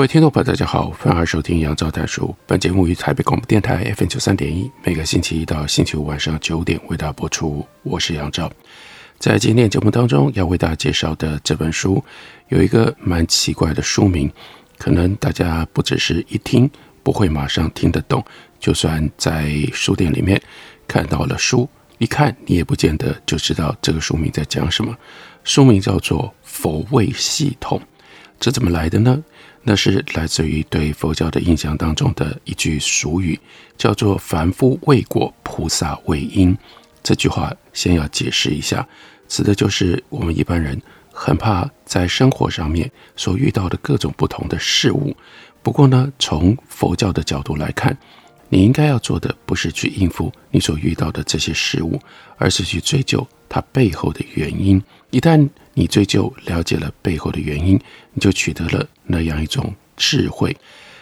各位听众朋友，大家好，欢迎收听杨照谈书。本节目于台北广播电台 FM 九三点一，每个星期一到星期五晚上九点为大家播出。我是杨照，在今天节目当中要为大家介绍的这本书，有一个蛮奇怪的书名，可能大家不只是一听不会马上听得懂，就算在书店里面看到了书，一看你也不见得就知道这个书名在讲什么。书名叫做《佛为系统》，这怎么来的呢？那是来自于对佛教的印象当中的一句俗语，叫做“凡夫为果，菩萨为因”。这句话先要解释一下，指的就是我们一般人很怕在生活上面所遇到的各种不同的事物。不过呢，从佛教的角度来看，你应该要做的不是去应付你所遇到的这些事物，而是去追究它背后的原因。一旦你追究了解了背后的原因，你就取得了那样一种智慧，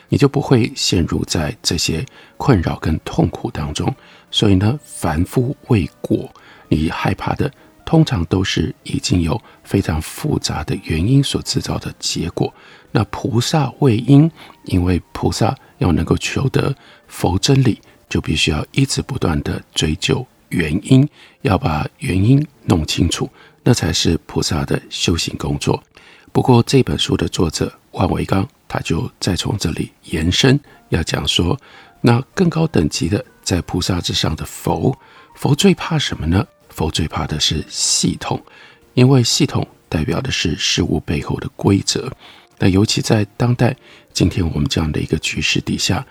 你就不会陷入在这些困扰跟痛苦当中。所以呢，凡夫未果，你害怕的通常都是已经有非常复杂的原因所制造的结果。那菩萨为因，因为菩萨要能够求得佛真理，就必须要一直不断地追究原因，要把原因弄清楚。那才是菩萨的修行工作。不过这本书的作者万维刚，他就再从这里延伸，要讲说，那更高等级的在菩萨之上的佛，佛最怕什么呢？佛最怕的是系统，因为系统代表的是事物背后的规则。那尤其在当代今天我们这样的一个局势底下。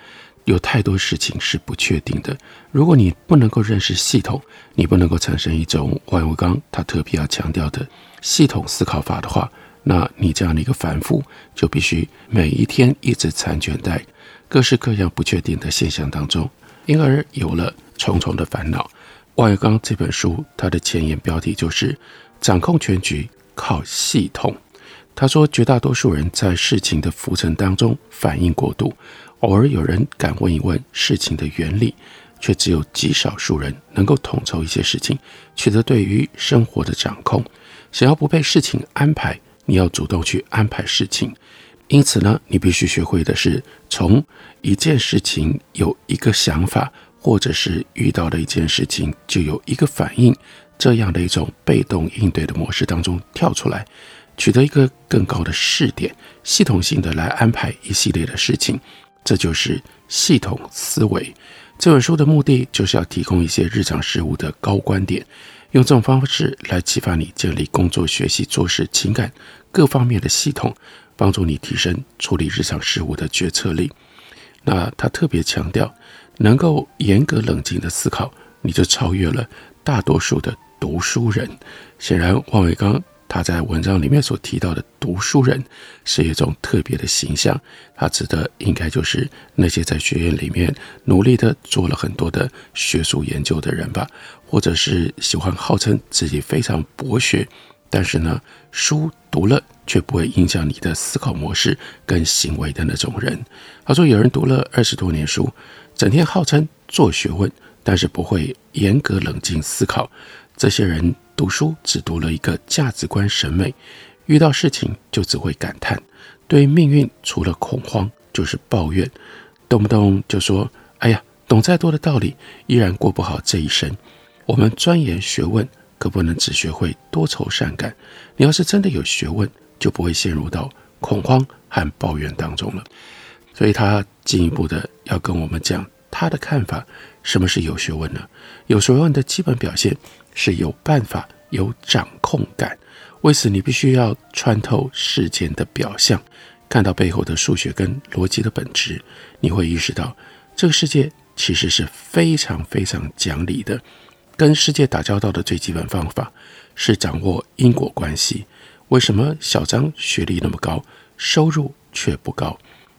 有太多事情是不确定的。如果你不能够认识系统，你不能够产生一种万维刚他特别要强调的系统思考法的话，那你这样的一个反复就必须每一天一直残卷在各式各样不确定的现象当中，因而有了重重的烦恼。万维刚这本书它的前言标题就是“掌控全局靠系统”。他说，绝大多数人在事情的浮沉当中反应过度。偶尔有人敢问一问事情的原理，却只有极少数人能够统筹一些事情，取得对于生活的掌控。想要不被事情安排，你要主动去安排事情。因此呢，你必须学会的是从一件事情有一个想法，或者是遇到了一件事情就有一个反应，这样的一种被动应对的模式当中跳出来，取得一个更高的视点，系统性的来安排一系列的事情。这就是系统思维。这本书的目的就是要提供一些日常事物的高观点，用这种方式来启发你建立工作、学习、做事、情感各方面的系统，帮助你提升处理日常事物的决策力。那他特别强调，能够严格冷静的思考，你就超越了大多数的读书人。显然，万维刚。他在文章里面所提到的读书人是一种特别的形象，他指的应该就是那些在学院里面努力的做了很多的学术研究的人吧，或者是喜欢号称自己非常博学，但是呢，书读了却不会影响你的思考模式跟行为的那种人。他说，有人读了二十多年书，整天号称做学问，但是不会严格冷静思考，这些人。读书只读了一个价值观审美，遇到事情就只会感叹，对命运除了恐慌就是抱怨，动不动就说：“哎呀，懂再多的道理，依然过不好这一生。”我们钻研学问，可不能只学会多愁善感。你要是真的有学问，就不会陷入到恐慌和抱怨当中了。所以他进一步的要跟我们讲他的看法：什么是有学问呢？有学问的基本表现。是有办法、有掌控感，为此你必须要穿透世间的表象，看到背后的数学跟逻辑的本质。你会意识到，这个世界其实是非常非常讲理的。跟世界打交道的最基本方法是掌握因果关系。为什么小张学历那么高，收入却不高？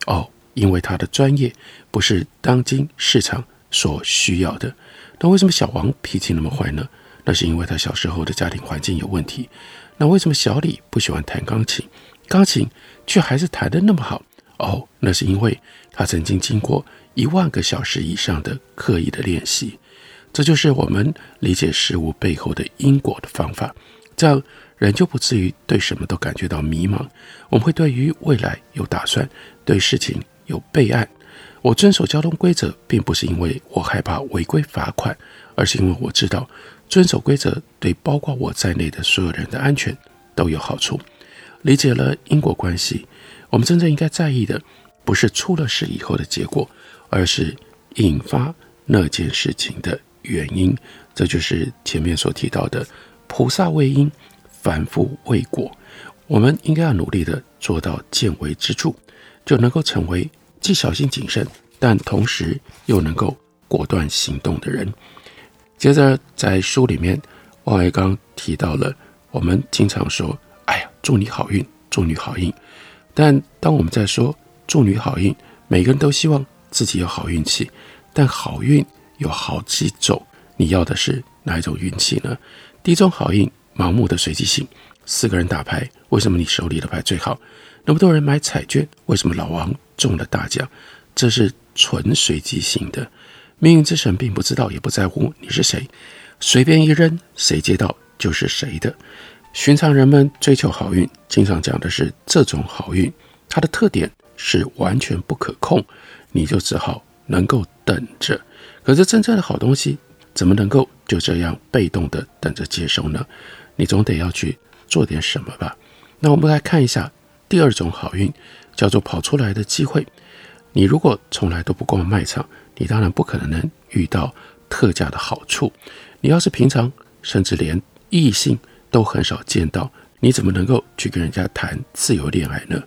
哦，因为他的专业不是当今市场所需要的。那为什么小王脾气那么坏呢？那是因为他小时候的家庭环境有问题。那为什么小李不喜欢弹钢琴，钢琴却还是弹得那么好？哦，那是因为他曾经经过一万个小时以上的刻意的练习。这就是我们理解事物背后的因果的方法。这样人就不至于对什么都感觉到迷茫。我们会对于未来有打算，对事情有备案。我遵守交通规则，并不是因为我害怕违规罚款，而是因为我知道遵守规则对包括我在内的所有人的安全都有好处。理解了因果关系，我们真正应该在意的不是出了事以后的结果，而是引发那件事情的原因。这就是前面所提到的“菩萨为因，凡夫为果”。我们应该要努力的做到见微知著，就能够成为。既小心谨慎，但同时又能够果断行动的人。接着，在书里面，王维刚提到了我们经常说：“哎呀，祝你好运，祝你好运。”但当我们在说“祝你好运”，每个人都希望自己有好运气。但好运有好几种，你要的是哪一种运气呢？第一种好运，盲目的随机性。四个人打牌，为什么你手里的牌最好？那么多人买彩券，为什么老王中了大奖？这是纯随机性的。命运之神并不知道，也不在乎你是谁，随便一扔，谁接到就是谁的。寻常人们追求好运，经常讲的是这种好运，它的特点是完全不可控，你就只好能够等着。可是真正的好东西，怎么能够就这样被动的等着接收呢？你总得要去做点什么吧。那我们来看一下。第二种好运叫做跑出来的机会。你如果从来都不逛卖场，你当然不可能能遇到特价的好处。你要是平常甚至连异性都很少见到，你怎么能够去跟人家谈自由恋爱呢？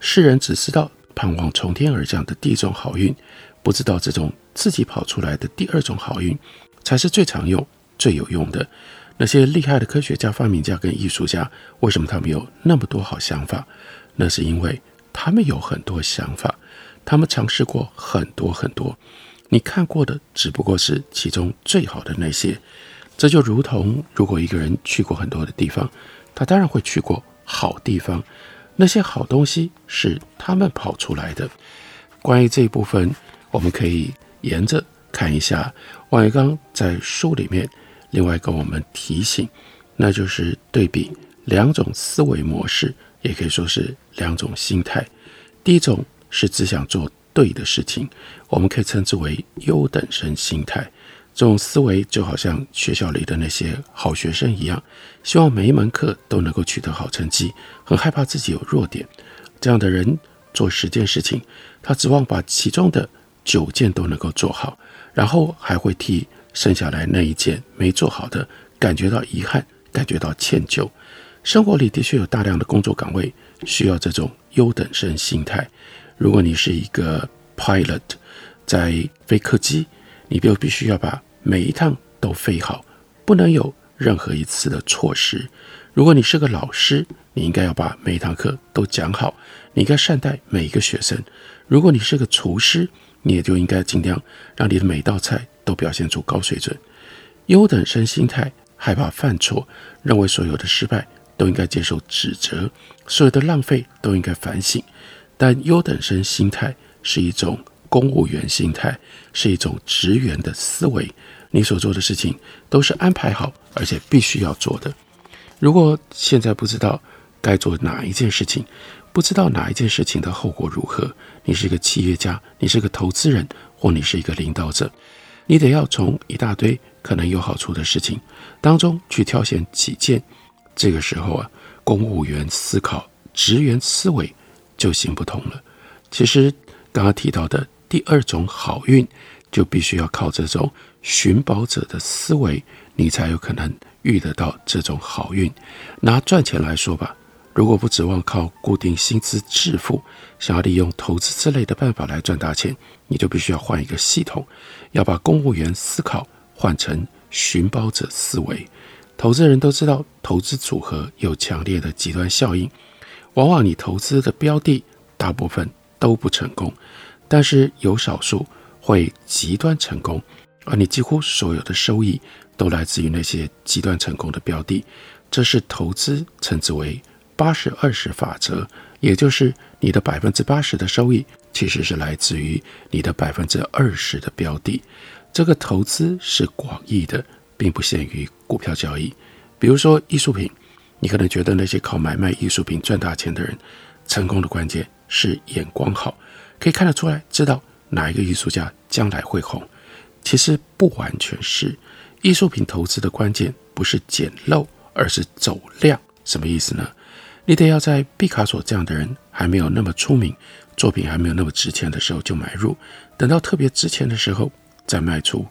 世人只知道盼望从天而降的第一种好运，不知道这种自己跑出来的第二种好运才是最常用、最有用的。那些厉害的科学家、发明家跟艺术家，为什么他们有那么多好想法？那是因为他们有很多想法，他们尝试过很多很多。你看过的只不过是其中最好的那些。这就如同，如果一个人去过很多的地方，他当然会去过好地方。那些好东西是他们跑出来的。关于这一部分，我们可以沿着看一下万维刚在书里面。另外跟我们提醒，那就是对比两种思维模式，也可以说是两种心态。第一种是只想做对的事情，我们可以称之为优等生心态。这种思维就好像学校里的那些好学生一样，希望每一门课都能够取得好成绩，很害怕自己有弱点。这样的人做十件事情，他指望把其中的九件都能够做好，然后还会替。剩下来那一件没做好的，感觉到遗憾，感觉到歉疚。生活里的确有大量的工作岗位需要这种优等生心态。如果你是一个 pilot，在飞客机，你就必须要把每一趟都飞好，不能有任何一次的错失。如果你是个老师，你应该要把每一堂课都讲好，你应该善待每一个学生。如果你是个厨师，你也就应该尽量让你的每道菜。都表现出高水准，优等生心态，害怕犯错，认为所有的失败都应该接受指责，所有的浪费都应该反省。但优等生心态是一种公务员心态，是一种职员的思维。你所做的事情都是安排好，而且必须要做的。如果现在不知道该做哪一件事情，不知道哪一件事情的后果如何，你是一个企业家，你是个投资人，或你是一个领导者。你得要从一大堆可能有好处的事情当中去挑选几件，这个时候啊，公务员思考、职员思维就行不通了。其实刚刚提到的第二种好运，就必须要靠这种寻宝者的思维，你才有可能遇得到这种好运。拿赚钱来说吧。如果不指望靠固定薪资致富，想要利用投资之类的办法来赚大钱，你就必须要换一个系统，要把公务员思考换成寻宝者思维。投资人都知道，投资组合有强烈的极端效应，往往你投资的标的大部分都不成功，但是有少数会极端成功，而你几乎所有的收益都来自于那些极端成功的标的。这是投资称之为八十二十法则，也就是你的百分之八十的收益其实是来自于你的百分之二十的标的。这个投资是广义的。并不限于股票交易，比如说艺术品，你可能觉得那些靠买卖艺术品赚大钱的人，成功的关键是眼光好，可以看得出来，知道哪一个艺术家将来会红。其实不完全是，艺术品投资的关键不是捡漏，而是走量。什么意思呢？你得要在毕卡索这样的人还没有那么出名，作品还没有那么值钱的时候就买入，等到特别值钱的时候再卖出。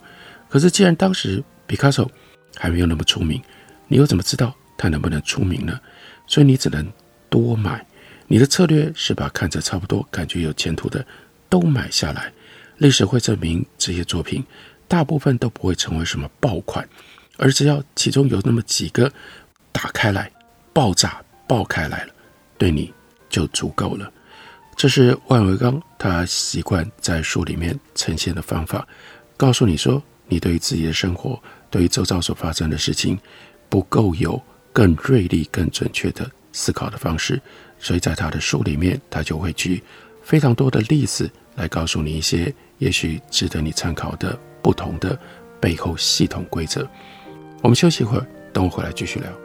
可是既然当时毕卡索还没有那么出名，你又怎么知道他能不能出名呢？所以你只能多买。你的策略是把看着差不多、感觉有前途的都买下来。历史会证明，这些作品大部分都不会成为什么爆款，而只要其中有那么几个打开来、爆炸爆开来了，对你就足够了。这是万维钢他习惯在书里面呈现的方法，告诉你说。你对于自己的生活，对于周遭所发生的事情，不够有更锐利、更准确的思考的方式，所以在他的书里面，他就会举非常多的例子来告诉你一些也许值得你参考的不同的背后系统规则。我们休息一会儿，等我回来继续聊。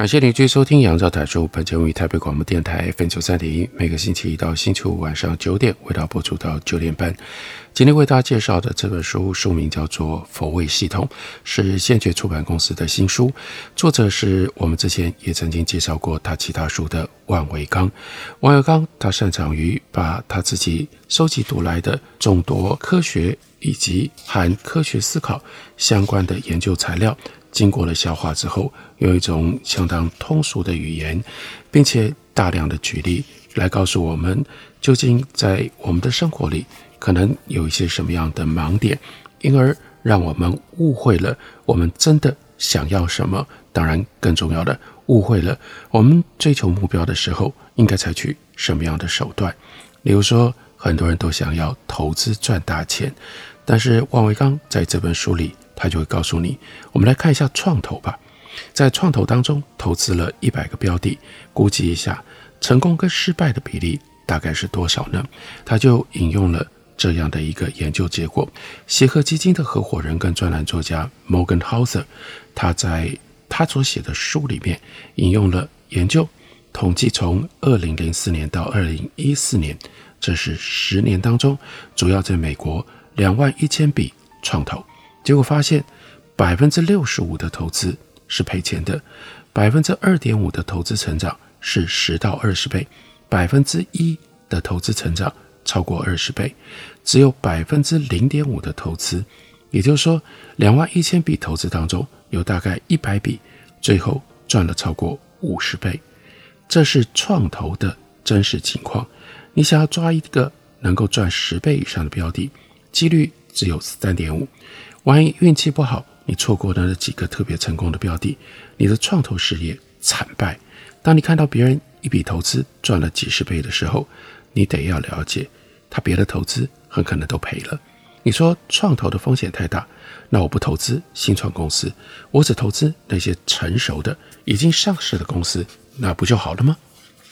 感谢您继续收听《杨照谈书》，本节目于台北广播电台 FM 九三点一，每个星期一到星期五晚上九点，为大家播出到九点半。今天为大家介绍的这本书书名叫做《佛位系统》，是先觉出版公司的新书，作者是我们之前也曾经介绍过他其他书的万维刚。万维刚他擅长于把他自己收集读来的众多科学以及含科学思考相关的研究材料。经过了消化之后，用一种相当通俗的语言，并且大量的举例来告诉我们，究竟在我们的生活里可能有一些什么样的盲点，因而让我们误会了我们真的想要什么。当然，更重要的，误会了我们追求目标的时候应该采取什么样的手段。例如说，很多人都想要投资赚大钱，但是万维钢在这本书里。他就会告诉你，我们来看一下创投吧。在创投当中，投资了一百个标的，估计一下成功跟失败的比例大概是多少呢？他就引用了这样的一个研究结果。协和基金的合伙人跟专栏作家 Morgan Housel，他在他所写的书里面引用了研究，统计从二零零四年到二零一四年，这是十年当中，主要在美国两万一千笔创投，结果发现百分之六十五的投资是赔钱的，百分之二点五的投资成长是十到二十倍，百分之一的投资成长超过二十倍，只有百分之零点五的投资，也就是说，两万一千笔投资当中有大概一百笔最后赚了超过五十倍。这是创投的真实情况。你想要抓一个能够赚十倍以上的标的，几率只有三点五。万一运气不好，你错过了那几个特别成功的标的，你的创投事业惨败。当你看到别人一笔投资赚了几十倍的时候，你得要了解，他别的投资很可能都赔了。你说创投的风险太大，那我不投资新创公司，我只投资那些成熟的、已经上市的公司。那不就好了吗？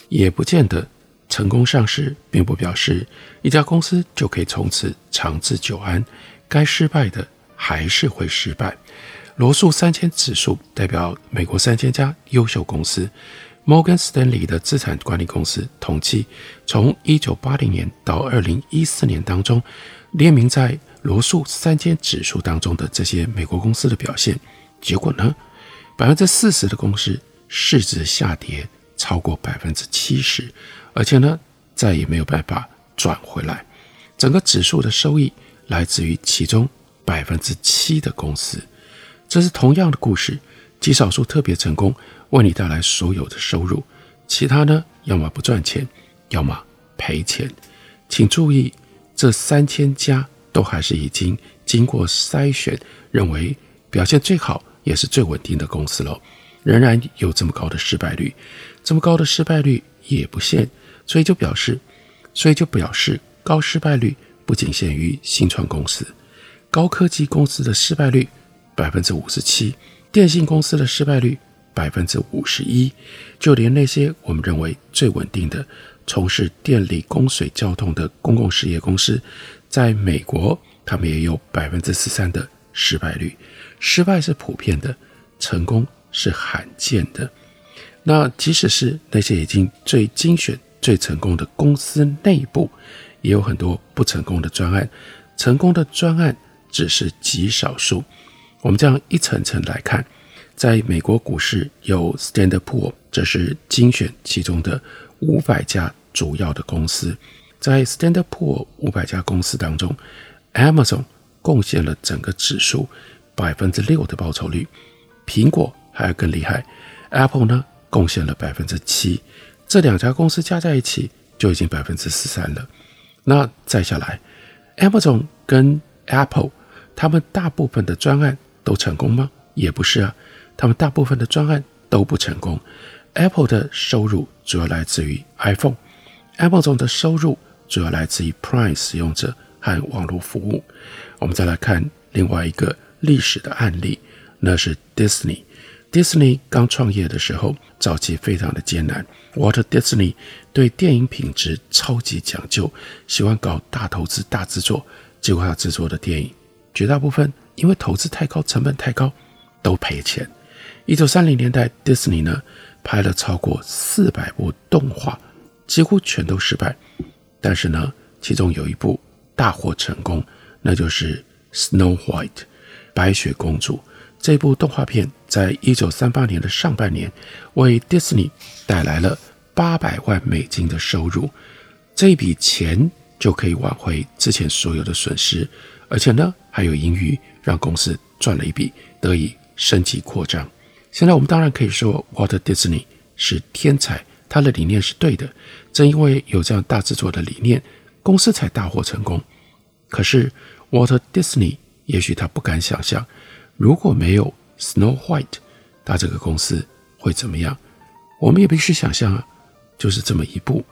也不见得，成功上市并不表示一家公司就可以从此长治久安。该失败的还是会失败。罗素三千指数代表美国三千家优秀公司。摩根士丹利的资产管理公司统计，从一九八零年到二零一四年当中，列名在罗素三千指数当中的这些美国公司的表现，结果呢，百分之四十的公司。市值下跌超过百分之七十，而且呢，再也没有办法转回来。整个指数的收益来自于其中百分之七的公司。这是同样的故事，极少数特别成功，为你带来所有的收入，其他呢，要么不赚钱，要么赔钱。请注意，这三千家都还是已经经过筛选，认为表现最好也是最稳定的公司喽。仍然有这么高的失败率，这么高的失败率也不限，所以就表示，所以就表示高失败率不仅限于新创公司，高科技公司的失败率百分之五十七，电信公司的失败率百分之五十一，就连那些我们认为最稳定的从事电力、供水、交通的公共事业公司，在美国他们也有百分之十三的失败率，失败是普遍的，成功。是罕见的。那即使是那些已经最精选、最成功的公司内部，也有很多不成功的专案。成功的专案只是极少数。我们这样一层层来看，在美国股市有 Standard Poor，这是精选其中的五百家主要的公司。在 Standard Poor 五百家公司当中，Amazon 贡献了整个指数百分之六的报酬率，苹果。还要更厉害，Apple 呢贡献了百分之七，这两家公司加在一起就已经百分之十三了。那再下来，Amazon 跟 Apple，他们大部分的专案都成功吗？也不是啊，他们大部分的专案都不成功。Apple 的收入主要来自于 iPhone，Amazon 的收入主要来自于 Prime 使用者和网络服务。我们再来看另外一个历史的案例，那是 Disney。Disney 刚创业的时候，早期非常的艰难。Walt Disney 对电影品质超级讲究，喜欢搞大投资、大制作。计划要制作的电影绝大部分因为投资太高、成本太高，都赔钱。一九三零年代，迪士尼呢拍了超过四百部动画，几乎全都失败。但是呢，其中有一部大获成功，那就是《Snow White》白雪公主。这部动画片在一九三八年的上半年，为迪士尼带来了八百万美金的收入，这笔钱就可以挽回之前所有的损失，而且呢还有盈余，让公司赚了一笔，得以升级扩张。现在我们当然可以说，Walt Disney 是天才，他的理念是对的，正因为有这样大制作的理念，公司才大获成功。可是 Walt Disney 也许他不敢想象。如果没有 Snow White，那这个公司会怎么样？我们也必须想象啊，就是这么一步，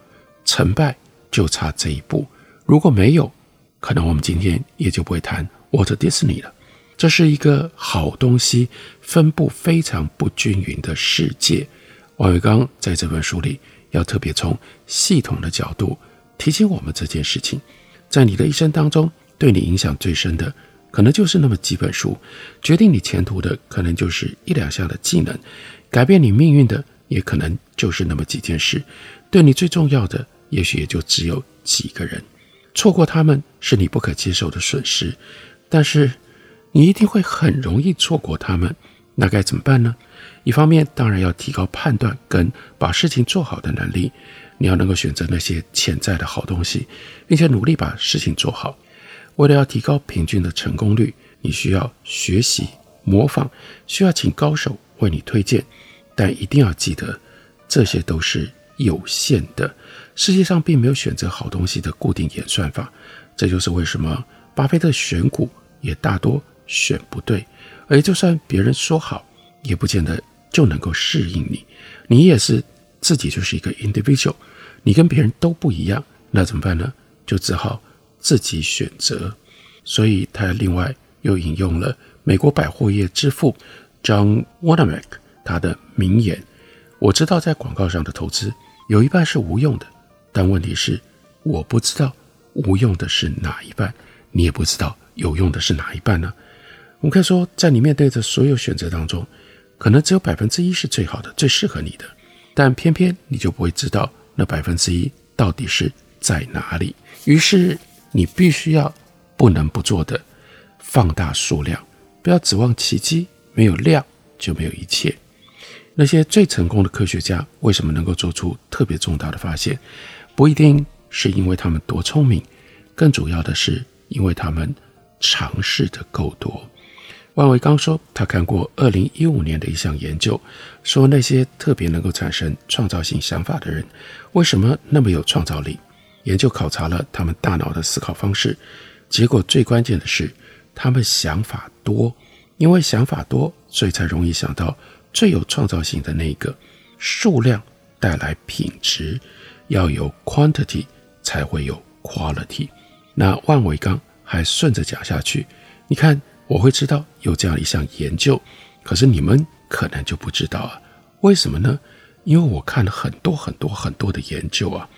成败就差这一步。如果没有，可能我们今天也就不会谈 Walt Disney 了。这是一个好东西分布非常不均匀的世界。王维刚在这本书里要特别从系统的角度提醒我们这件事情，在你的一生当中，对你影响最深的。可能就是那么几本书，决定你前途的可能就是一两项的技能，改变你命运的也可能就是那么几件事，对你最重要的，也许也就只有几个人。错过他们是你不可接受的损失，但是你一定会很容易错过他们，那该怎么办呢？一方面，当然要提高判断跟把事情做好的能力，你要能够选择那些潜在的好东西，并且努力把事情做好。为了要提高平均的成功率，你需要学习模仿，需要请高手为你推荐，但一定要记得，这些都是有限的。世界上并没有选择好东西的固定演算法，这就是为什么巴菲特选股也大多选不对。而就算别人说好，也不见得就能够适应你。你也是自己就是一个 individual，你跟别人都不一样，那怎么办呢？就只好自己选择。所以他另外又引用了美国百货业之父 John wanamak 他的名言：“我知道在广告上的投资有一半是无用的。”但问题是，我不知道无用的是哪一半，你也不知道有用的是哪一半呢？我们可以说，在你面对的所有选择当中，可能只有百分之一是最好的、最适合你的，但偏偏你就不会知道那百分之一到底是在哪里。于是，你必须要不能不做的放大数量，不要指望奇迹，没有量就没有一切。那些最成功的科学家为什么能够做出特别重大的发现？不一定是因为他们多聪明，更主要的是因为他们尝试的够多。万维刚说，他看过二零一五年的一项研究，说那些特别能够产生创造性想法的人，为什么那么有创造力？研究考察了他们大脑的思考方式，结果最关键的是，他们想法多，因为想法多，所以才容易想到最有创造性的那一个。数量带来品质。要有 quantity 才会有 quality。那万维钢还顺着讲下去，你看我会知道有这样一项研究，可是你们可能就不知道啊？为什么呢？因为我看了很多很多很多的研究啊，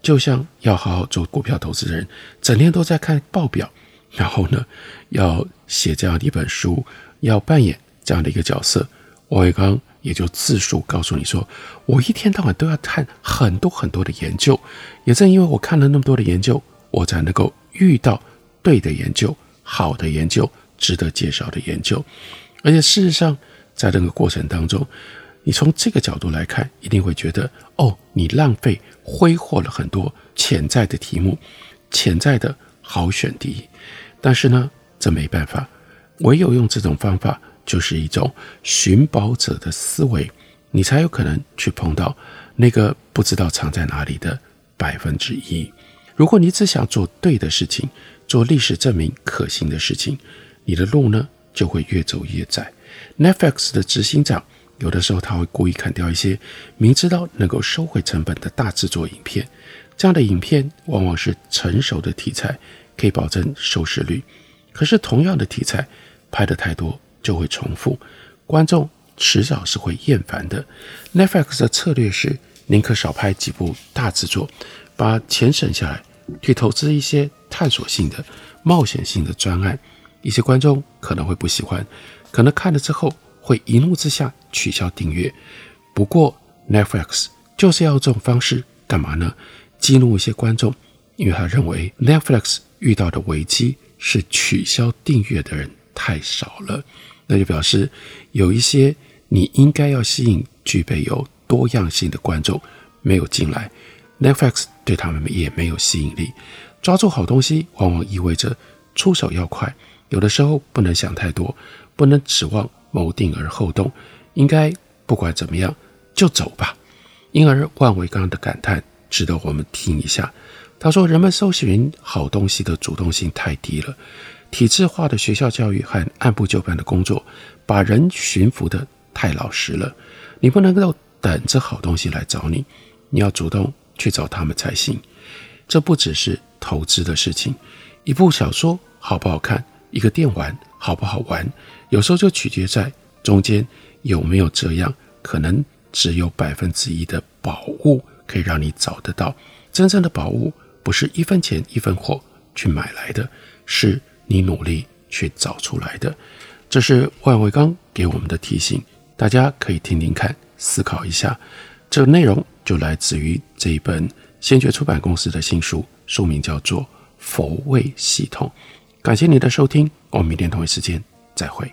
就像要好好做股票投资人，整天都在看报表，然后呢，要写这样的一本书，要扮演这样的一个角色。万维刚。也就自述告诉你说，我一天到晚都要看很多很多的研究，也正因为我看了那么多的研究，我才能够遇到对的研究、好的研究、值得介绍的研究。而且事实上，在这个过程当中，你从这个角度来看，一定会觉得哦，你浪费挥霍了很多潜在的题目、潜在的好选题。但是呢，这没办法，唯有用这种方法。就是一种寻宝者的思维，你才有可能去碰到那个不知道藏在哪里的百分之一。如果你只想做对的事情，做历史证明可行的事情，你的路呢就会越走越窄。Netflix 的执行长有的时候他会故意砍掉一些明知道能够收回成本的大制作影片，这样的影片往往是成熟的题材，可以保证收视率。可是同样的题材拍得太多。就会重复，观众迟早是会厌烦的。Netflix 的策略是宁可少拍几部大制作，把钱省下来，去投资一些探索性的、冒险性的专案。一些观众可能会不喜欢，可能看了之后会一怒之下取消订阅。不过 Netflix 就是要这种方式干嘛呢？激怒一些观众，因为他认为 Netflix 遇到的危机是取消订阅的人太少了。那就表示有一些你应该要吸引、具备有多样性的观众没有进来，Netflix 对他们也没有吸引力。抓住好东西往往意味着出手要快，有的时候不能想太多，不能指望谋定而后动，应该不管怎么样就走吧。因而万维钢的感叹值得我们听一下。他说：“人们搜寻好东西的主动性太低了。”体制化的学校教育和按部就班的工作，把人驯服得太老实了。你不能够等着好东西来找你，你要主动去找他们才行。这不只是投资的事情，一部小说好不好看，一个电玩好不好玩，有时候就取决在中间有没有这样可能只有百分之一的宝物可以让你找得到。真正的宝物不是一分钱一分货去买来的，是。你努力去找出来的，这是万维刚给我们的提醒，大家可以听听看思考一下。这个内容就来自于这一本先觉出版公司的新书，书名叫做《佛位系统》。感谢你的收听，我们明天同一时间再会。